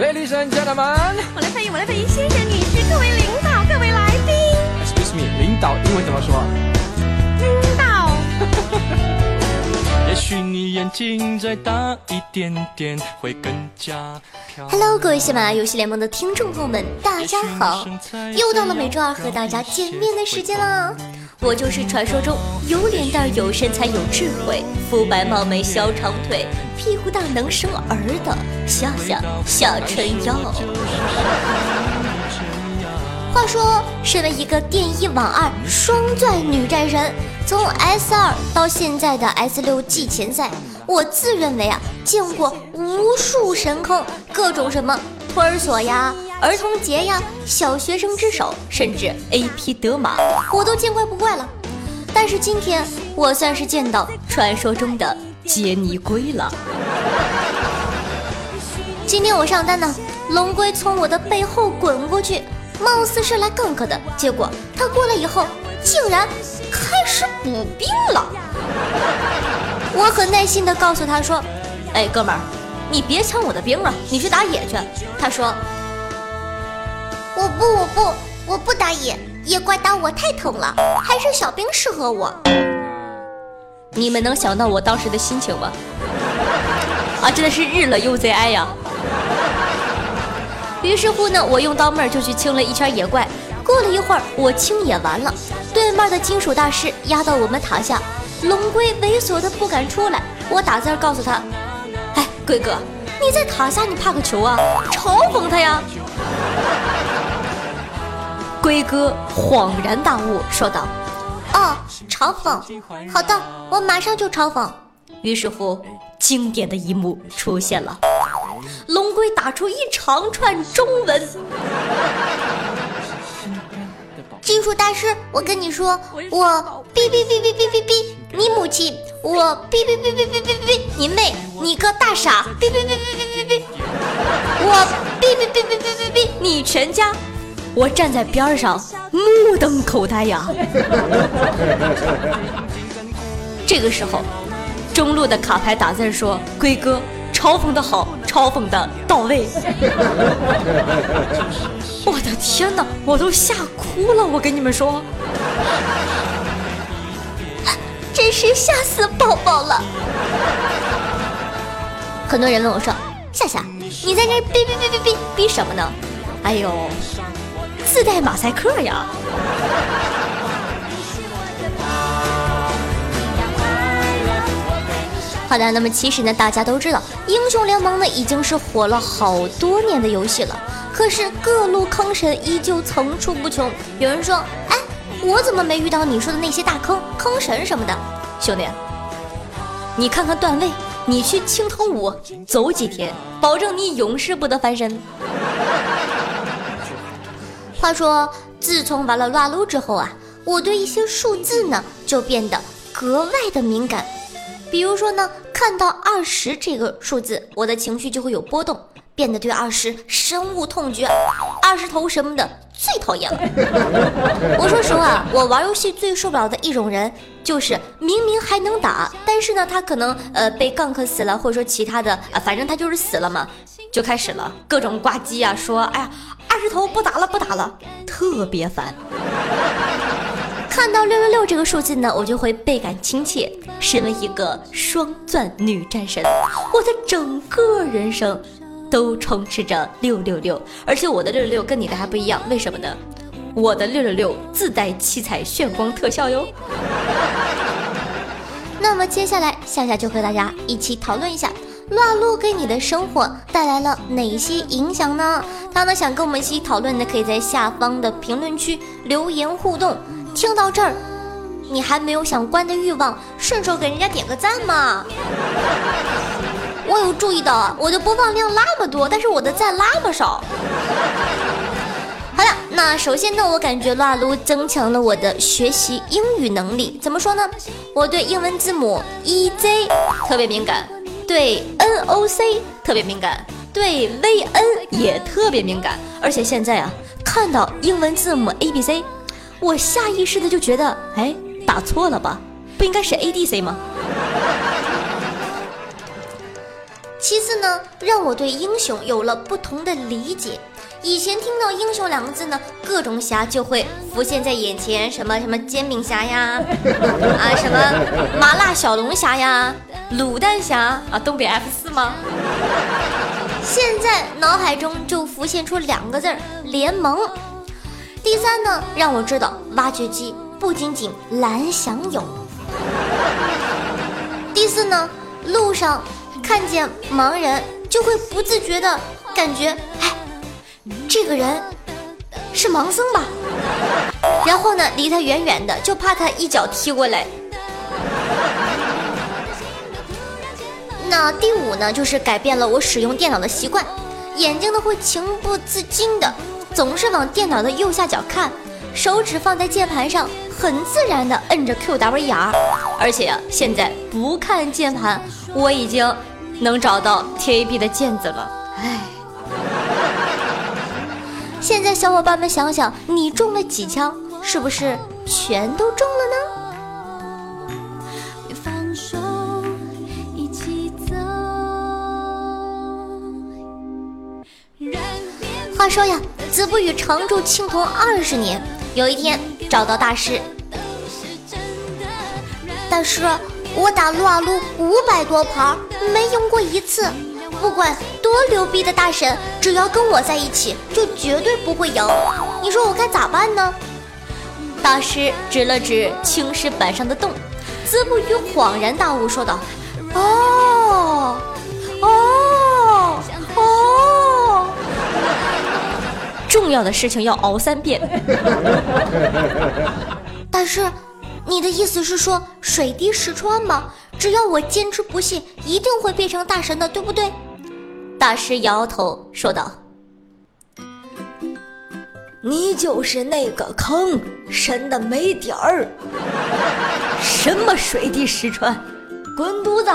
Ladies and gentlemen，我来翻译，我来翻译，先生、女士、各位领导、各位来宾。Excuse me，领导英文怎么说？领导。也许你眼睛再大一点点，会更加。Hello，各位喜马拉雅游戏联盟的听众朋友们，大家好！又到了每周二和大家见面的时间了。我就是传说中有脸蛋、有身材、有智慧、肤白貌美、小长腿、屁股大能生儿的笑笑小春药。话说，身为一个电一网二双钻女战神，从 S 二到现在的 S 六季前赛，我自认为啊，见过无数神坑，各种什么托儿所呀。儿童节呀，小学生之手，甚至 A P 德玛，我都见怪不怪了。但是今天我算是见到传说中的杰尼龟了。今天我上单呢，龙龟从我的背后滚过去，貌似是来 gank 的，结果他过来以后竟然开始补兵了。我很耐心的告诉他说：“哎，哥们儿，你别抢我的兵了，你去打野去。”他说。我不，我不，我不打野，野怪打我太疼了，还是小兵适合我。你们能想到我当时的心情吗？啊，真的是日了 UZI 呀！于是乎呢，我用刀妹儿就去清了一圈野怪。过了一会儿，我清野完了，对面的金属大师压到我们塔下，龙龟猥琐的不敢出来。我打字告诉他：“哎，龟哥，你在塔下，你怕个球啊？嘲讽他呀！”龟哥恍然大悟，说道：“哦，嘲讽，好的，我马上就嘲讽。”于是乎，经典的一幕出现了，龙龟打出一长串中文：“金属大师，我跟你说，我哔哔哔哔哔哔哔，你母亲，我哔哔哔哔哔哔哔，你妹，你个大傻，哔哔哔哔哔哔哔，我哔哔哔哔哔哔哔，你全家。”我站在边上，目瞪口呆呀。这个时候，中路的卡牌打字说：“龟哥，嘲讽的好，嘲讽的到位。”我的天哪，我都吓哭了！我跟你们说，真是吓死宝宝了。很多人问我说：“夏夏，你在这逼逼逼逼逼逼什么呢？”哎呦。自带马赛克呀！好的，那么其实呢，大家都知道，英雄联盟呢已经是火了好多年的游戏了，可是各路坑神依旧层出不穷。有人说，哎，我怎么没遇到你说的那些大坑、坑神什么的？兄弟，你看看段位，你去青铜五走几天，保证你永世不得翻身。话说，自从玩了撸啊撸之后啊，我对一些数字呢就变得格外的敏感。比如说呢，看到二十这个数字，我的情绪就会有波动，变得对二十深恶痛绝。二十头什么的最讨厌了。我说实话，我玩游戏最受不了的一种人，就是明明还能打，但是呢，他可能呃被 gank 死了，或者说其他的啊，反正他就是死了嘛，就开始了各种挂机啊，说哎呀。二十头不打了，不打了，特别烦。看到六六六这个数字呢，我就会倍感亲切。身为一个双钻女战神，我的整个人生都充斥着六六六，而且我的六六六跟你的还不一样，为什么呢？我的六六六自带七彩炫光特效哟。那么接下来夏夏就和大家一起讨论一下。乱撸给你的生活带来了哪些影响呢？他呢想跟我们一起讨论的，可以在下方的评论区留言互动。听到这儿，你还没有想关的欲望，顺手给人家点个赞嘛。我有注意到，我的播放量那么多，但是我的赞那么少。好了，那首先呢，我感觉撸啊撸增强了我的学习英语能力。怎么说呢？我对英文字母 E Z 特别敏感。对 N O C 特别敏感，对 V N 也特别敏感，而且现在啊，看到英文字母 A B C，我下意识的就觉得，哎，打错了吧？不应该是 A D C 吗？其次呢，让我对英雄有了不同的理解。以前听到英雄两个字呢，各种侠就会浮现在眼前，什么什么煎饼侠呀，啊什么麻辣小龙虾呀，卤蛋侠啊，东北 F 四吗？现在脑海中就浮现出两个字儿：联盟。第三呢，让我知道挖掘机不仅仅蓝翔有。第四呢，路上看见盲人就会不自觉的感觉，哎，这个人是盲僧吧？然后呢，离他远远的，就怕他一脚踢过来。那第五呢，就是改变了我使用电脑的习惯，眼睛呢会情不自禁的总是往电脑的右下角看，手指放在键盘上，很自然的摁着 Q W R，而且啊，现在不看键盘，我已经能找到 T A B 的键子了。唉，现在小伙伴们想想，你中了几枪？是不是全都中了呢？话说呀，子不语常驻青铜二十年，有一天找到大师，大师，我打撸啊撸五百多盘，没赢过一次。不管多牛逼的大神，只要跟我在一起，就绝对不会赢。你说我该咋办呢？大师指了指青石板上的洞，子不语恍然大悟，说道：“哦，哦，重要的事情要熬三遍。大师，你的意思是说水滴石穿吗？只要我坚持不懈，一定会变成大神的，对不对？大师摇摇头说道：“你就是那个坑深的没底儿。什么水滴石穿，滚犊子！”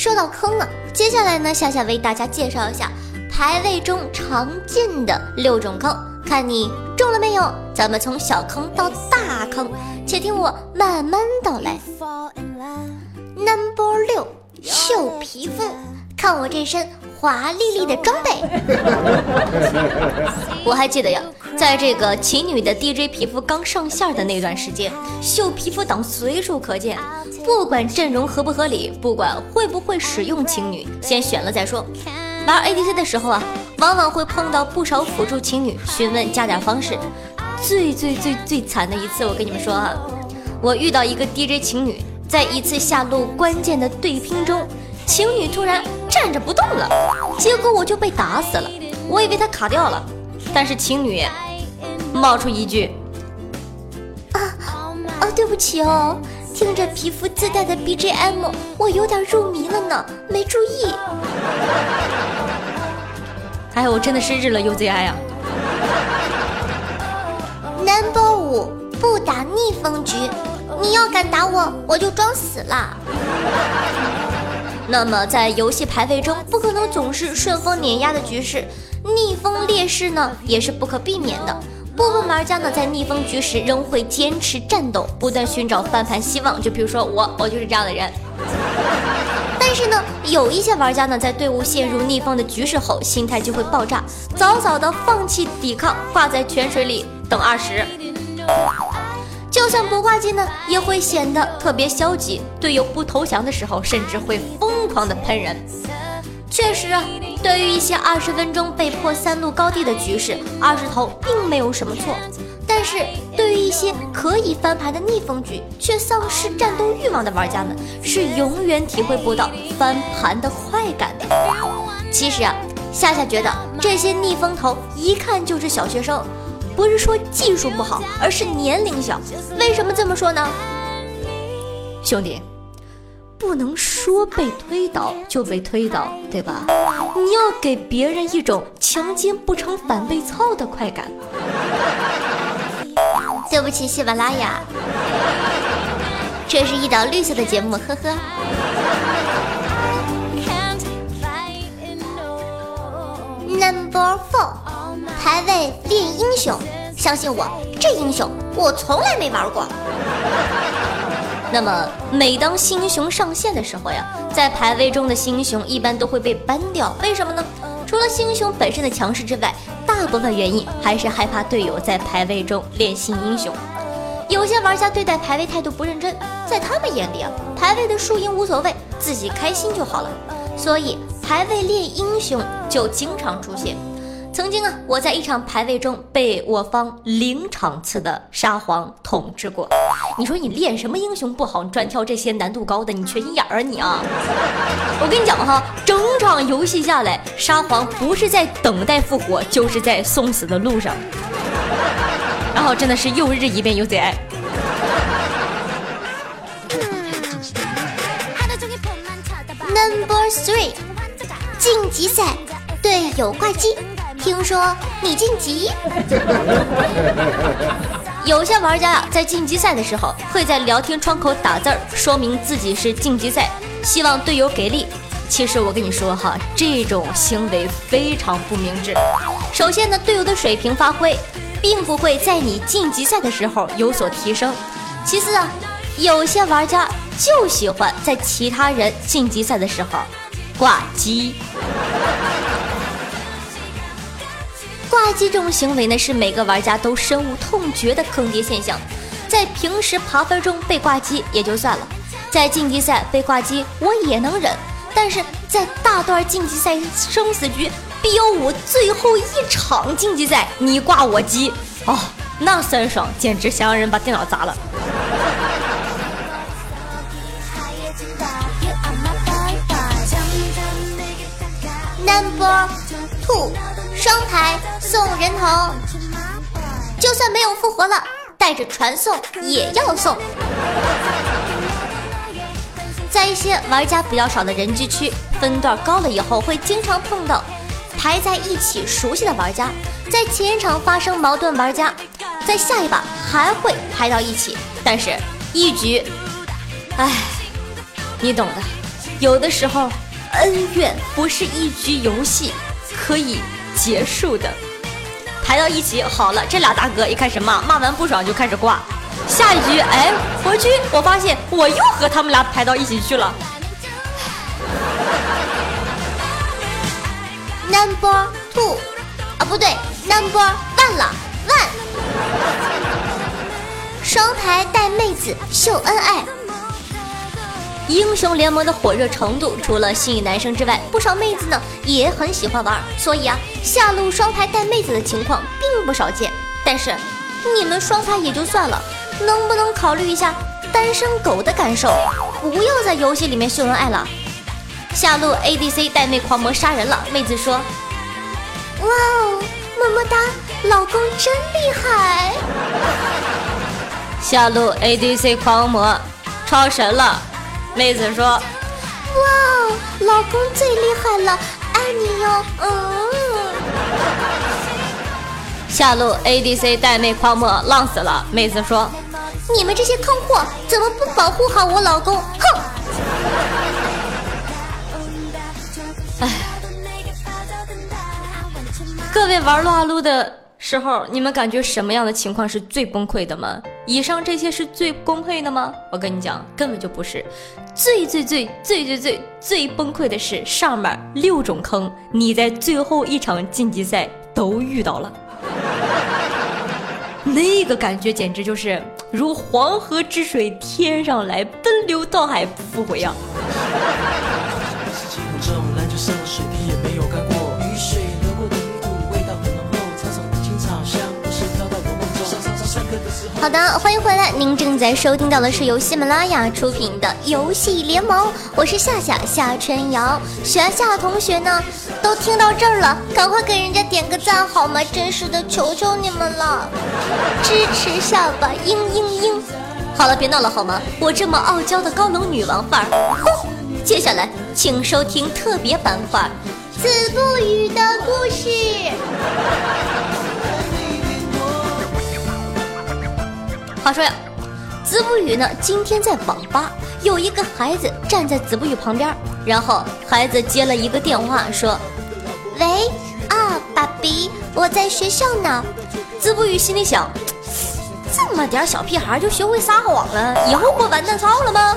说到坑啊，接下来呢，夏夏为大家介绍一下排位中常见的六种坑，看你中了没有？咱们从小坑到大坑，且听我慢慢道来。Number 六，秀皮肤，看我这身华丽丽的装备。我还记得呀，在这个琴女的 DJ 皮肤刚上线的那段时间，秀皮肤党随处可见。不管阵容合不合理，不管会不会使用情女，先选了再说。玩 ADC 的时候啊，往往会碰到不少辅助情女，询问加点方式。最最最最惨的一次，我跟你们说啊，我遇到一个 DJ 情女，在一次下路关键的对拼中，情女突然站着不动了，结果我就被打死了。我以为她卡掉了，但是情侣冒出一句：“啊啊，对不起哦。”听着皮肤自带的 BGM，我有点入迷了呢，没注意。哎，我真的是日了 UZI 啊！Number 五，不打逆风局，你要敢打我，我就装死了。那么在游戏排位中，不可能总是顺风碾压的局势，逆风劣势呢，也是不可避免的。部分玩家呢，在逆风局时仍会坚持战斗，不断寻找翻盘希望。就比如说我，我就是这样的人。但是呢，有一些玩家呢，在队伍陷入逆风的局势后，心态就会爆炸，早早的放弃抵抗，挂在泉水里等二十。就算不挂机呢，也会显得特别消极。队友不投降的时候，甚至会疯狂的喷人。确实啊，对于一些二十分钟被迫三路高地的局势，二十头并没有什么错。但是对于一些可以翻盘的逆风局，却丧失战斗欲望的玩家们，是永远体会不到翻盘的快感的。其实啊，夏夏觉得这些逆风头一看就是小学生，不是说技术不好，而是年龄小。为什么这么说呢？兄弟。不能说被推倒就被推倒，对吧？你要给别人一种强奸不成反被操的快感。对不起，喜马拉雅，这是一档绿色的节目，呵呵。Number four，排位练英雄，相信我，这英雄我从来没玩过。那么每当新英雄上线的时候呀，在排位中的新英雄一般都会被 ban 掉，为什么呢？除了新英雄本身的强势之外，大部分原因还是害怕队友在排位中练新英雄。有些玩家对待排位态度不认真，在他们眼里啊，排位的输赢无所谓，自己开心就好了。所以排位练英雄就经常出现。曾经啊，我在一场排位中被我方零场次的沙皇统治过。你说你练什么英雄不好，你专挑这些难度高的，你缺心眼儿啊你啊！我跟你讲哈，整场游戏下来，沙皇不是在等待复活，就是在送死的路上。然后真的是又日一遍又贼爱。Number three，晋级赛队友挂机，听说你晋级。有些玩家呀，在晋级赛的时候会在聊天窗口打字儿，说明自己是晋级赛，希望队友给力。其实我跟你说哈，这种行为非常不明智。首先呢，队友的水平发挥。并不会在你晋级赛的时候有所提升。其次啊，有些玩家就喜欢在其他人晋级赛的时候挂机。挂机这种行为呢，是每个玩家都深恶痛绝的坑爹现象。在平时爬分中被挂机也就算了，在晋级赛被挂机我也能忍，但是在大段晋级赛生死局。BO 五最后一场晋级赛，你挂我机哦，那酸爽简直想让人把电脑砸了。Number two，双排送人头，就算没有复活了，带着传送也要送。在一些玩家比较少的人机区，分段高了以后，会经常碰到。排在一起熟悉的玩家，在前一场发生矛盾，玩家在下一把还会排到一起，但是一局，唉，你懂的。有的时候恩怨不是一局游戏可以结束的。排到一起好了，这俩大哥一开始骂，骂完不爽就开始挂。下一局，哎，回去我发现我又和他们俩排到一起去了。Number two，啊不对，Number one 了，one。双排带妹子秀恩爱，英雄联盟的火热程度，除了吸引男生之外，不少妹子呢也很喜欢玩。所以啊，下路双排带妹子的情况并不少见。但是你们双排也就算了，能不能考虑一下单身狗的感受？不要在游戏里面秀恩爱了。下路 ADC 带妹狂魔杀人了，妹子说：“哇哦，么么哒，老公真厉害。”下路 ADC 狂魔超神了，妹子说：“哇哦，老公最厉害了，爱你哟。”嗯。下路 ADC 带妹狂魔浪死了，妹子说：“你们这些坑货怎么不保护好我老公？”哼。哎各位玩撸啊撸的时候，你们感觉什么样的情况是最崩溃的吗？以上这些是最崩溃的吗？我跟你讲，根本就不是。最最最最最最最崩溃的是上面六种坑，你在最后一场晋级赛都遇到了，那个感觉简直就是如黄河之水天上来，奔流到海不复回啊！好的，欢迎回来。您正在收听到的是由喜马拉雅出品的《游戏联盟》，我是夏夏夏春瑶。喜欢夏同学呢，都听到这儿了，赶快给人家点个赞好吗？真是的，求求你们了，支持下吧，嘤嘤嘤。好了，别闹了好吗？我这么傲娇的高冷女王范儿。接下来，请收听特别板块《子不语的故事》。话说呀，子不语呢，今天在网吧，有一个孩子站在子不语旁边，然后孩子接了一个电话，说：“喂，啊，爸比，我在学校呢。”子不语心里想：这么点小屁孩就学会撒谎了，以后不完蛋操了吗？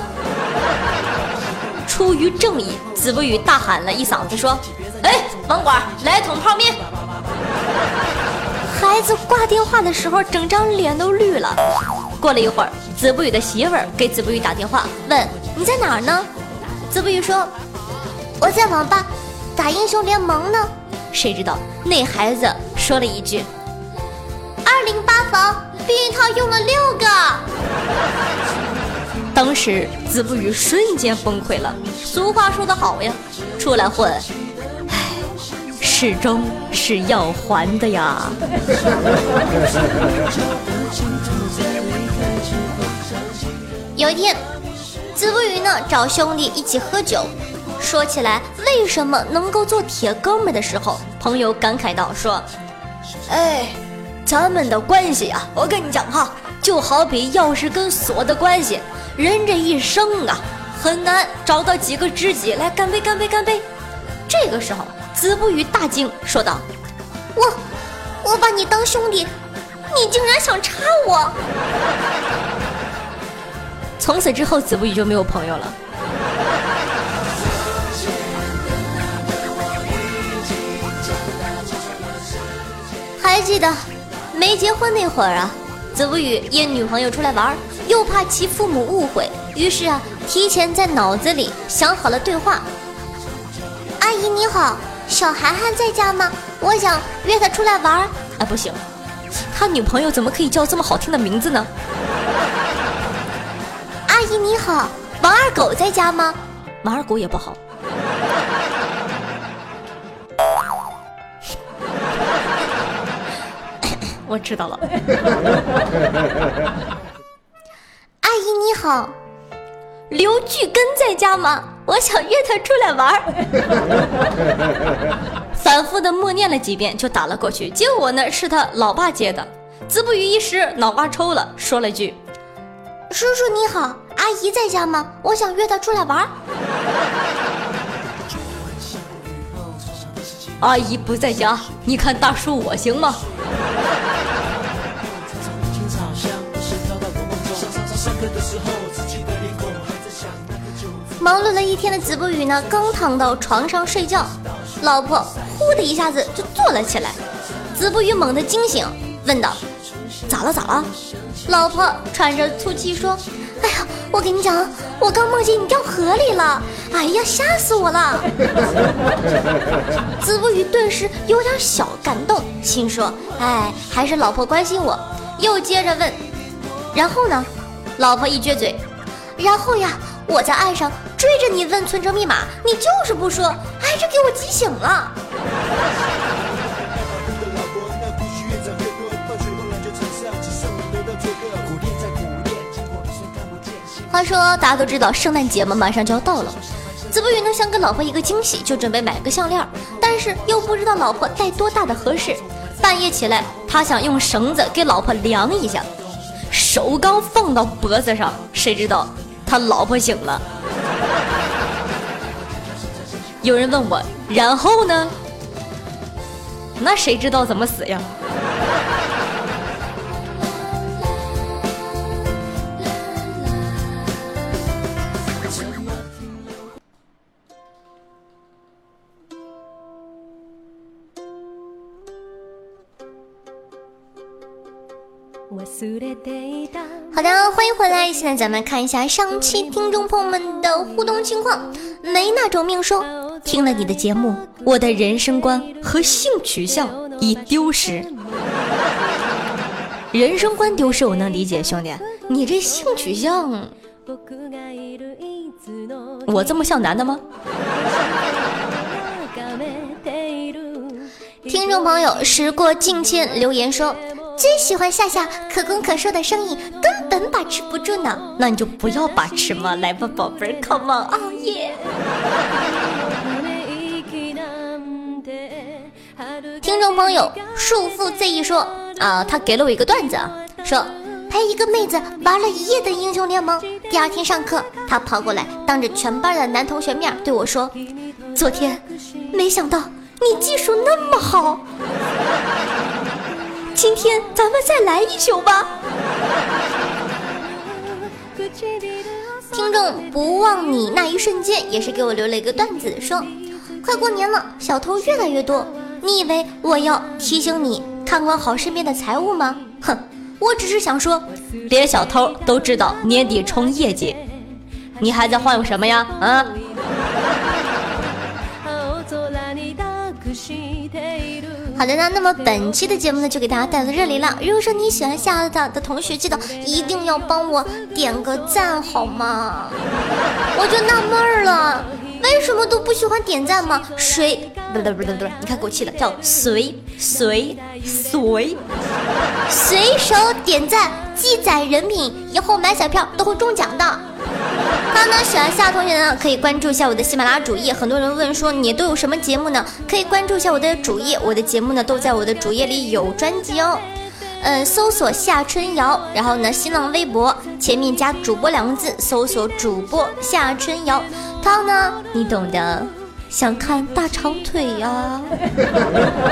出于正义，子不语大喊了一嗓子说：“哎，网管，来桶泡面。”孩子挂电话的时候，整张脸都绿了。过了一会儿，子不语的媳妇儿给子不语打电话，问：“你在哪儿呢？”子不语说：“我在网吧打英雄联盟呢。”谁知道那孩子说了一句：“二零八房避孕套用了六个。”当时子不语瞬间崩溃了。俗话说得好呀，出来混，始终是要还的呀。有一天，子不语呢找兄弟一起喝酒，说起来为什么能够做铁哥们的时候，朋友感慨道：“说，哎，咱们的关系啊，我跟你讲哈，就好比钥匙跟锁的关系。”人这一生啊，很难找到几个知己来干杯干杯干杯。这个时候，子不语大惊，说道：“我，我把你当兄弟，你竟然想插我！”从此之后，子不语就没有朋友了。还记得没结婚那会儿啊，子不语约女朋友出来玩。又怕其父母误会，于是啊，提前在脑子里想好了对话。阿姨你好，小涵涵在家吗？我想约他出来玩儿。哎，不行，他女朋友怎么可以叫这么好听的名字呢？阿姨你好，王二狗在家吗？王二狗也不好。我知道了。阿姨你好，刘巨根在家吗？我想约他出来玩儿。的默念了几遍，就打了过去。结果呢，是他老爸接的。子不语一时脑瓜抽了，说了句：“叔叔你好，阿姨在家吗？我想约她出来玩儿。”阿姨不在家，你看大叔我行吗？忙碌了一天的子不语呢，刚躺到床上睡觉，老婆呼的一下子就坐了起来。子不语猛地惊醒，问道：“咋了？咋了？”老婆喘着粗气说：“哎呀，我跟你讲，我刚梦见你掉河里了，哎呀，吓死我了！”子不语顿时有点小感动，心说：“哎，还是老婆关心我。”又接着问：“然后呢？”老婆一撅嘴：“然后呀。”我在岸上追着你问存折密码，你就是不说，哎，这给我急醒了。话说大家都知道圣诞节嘛，马上就要到了，子不语呢想给老婆一个惊喜，就准备买个项链，但是又不知道老婆戴多大的合适。半夜起来，他想用绳子给老婆量一下，手刚放到脖子上，谁知道？他老婆醒了，有人问我，然后呢？那谁知道怎么死呀？好的，欢迎回来。现在咱们看一下上期听众朋友们的互动情况。没那种命说，听了你的节目，我的人生观和性取向已丢失。人生观丢失我能理解，兄弟，你这性取向，我这么像男的吗？听众朋友，时过境迁留言说。最喜欢夏夏可攻可受的声音，根本把持不住呢。那你就不要把持嘛，来吧，宝贝儿，Come on，熬夜。听众朋友，束缚 Z 一说啊，他给了我一个段子，说陪一个妹子玩了一夜的英雄联盟，第二天上课，他跑过来，当着全班的男同学面对我说：“昨天没想到你技术那么好。”今天咱们再来一宿吧。听众不忘你那一瞬间也是给我留了一个段子，说快过年了，小偷越来越多，你以为我要提醒你看管好身边的财物吗？哼，我只是想说，连小偷都知道年底冲业绩，你还在晃悠什么呀？啊！好的呢，那么本期的节目呢就给大家带到这里了。如果说你喜欢夏的的同学，记得一定要帮我点个赞好吗？我就纳闷了，为什么都不喜欢点赞吗？谁？不对不不，你看给我气的，叫随随随，随手点赞，记载人品，以后买彩票都会中奖的。好呢，喜欢夏同学呢，可以关注一下我的喜马拉雅主页。很多人问说你都有什么节目呢？可以关注一下我的主页，我的节目呢都在我的主页里有专辑哦。嗯，搜索夏春瑶，然后呢，新浪微博前面加主播两个字，搜索主播夏春瑶。他呢，你懂的。想看大长腿呀，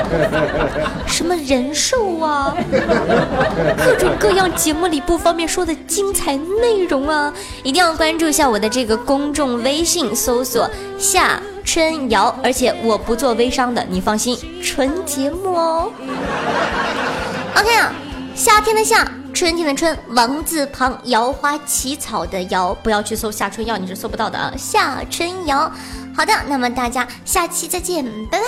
什么人兽啊，各种各样节目里不方便说的精彩内容啊，一定要关注一下我的这个公众微信，搜索夏春瑶，而且我不做微商的，你放心，纯节目哦。OK 啊，夏天的夏，春天的春，王字旁，摇花起草的摇，不要去搜夏春瑶，你是搜不到的啊，夏春瑶。好的，那么大家下期再见，拜拜。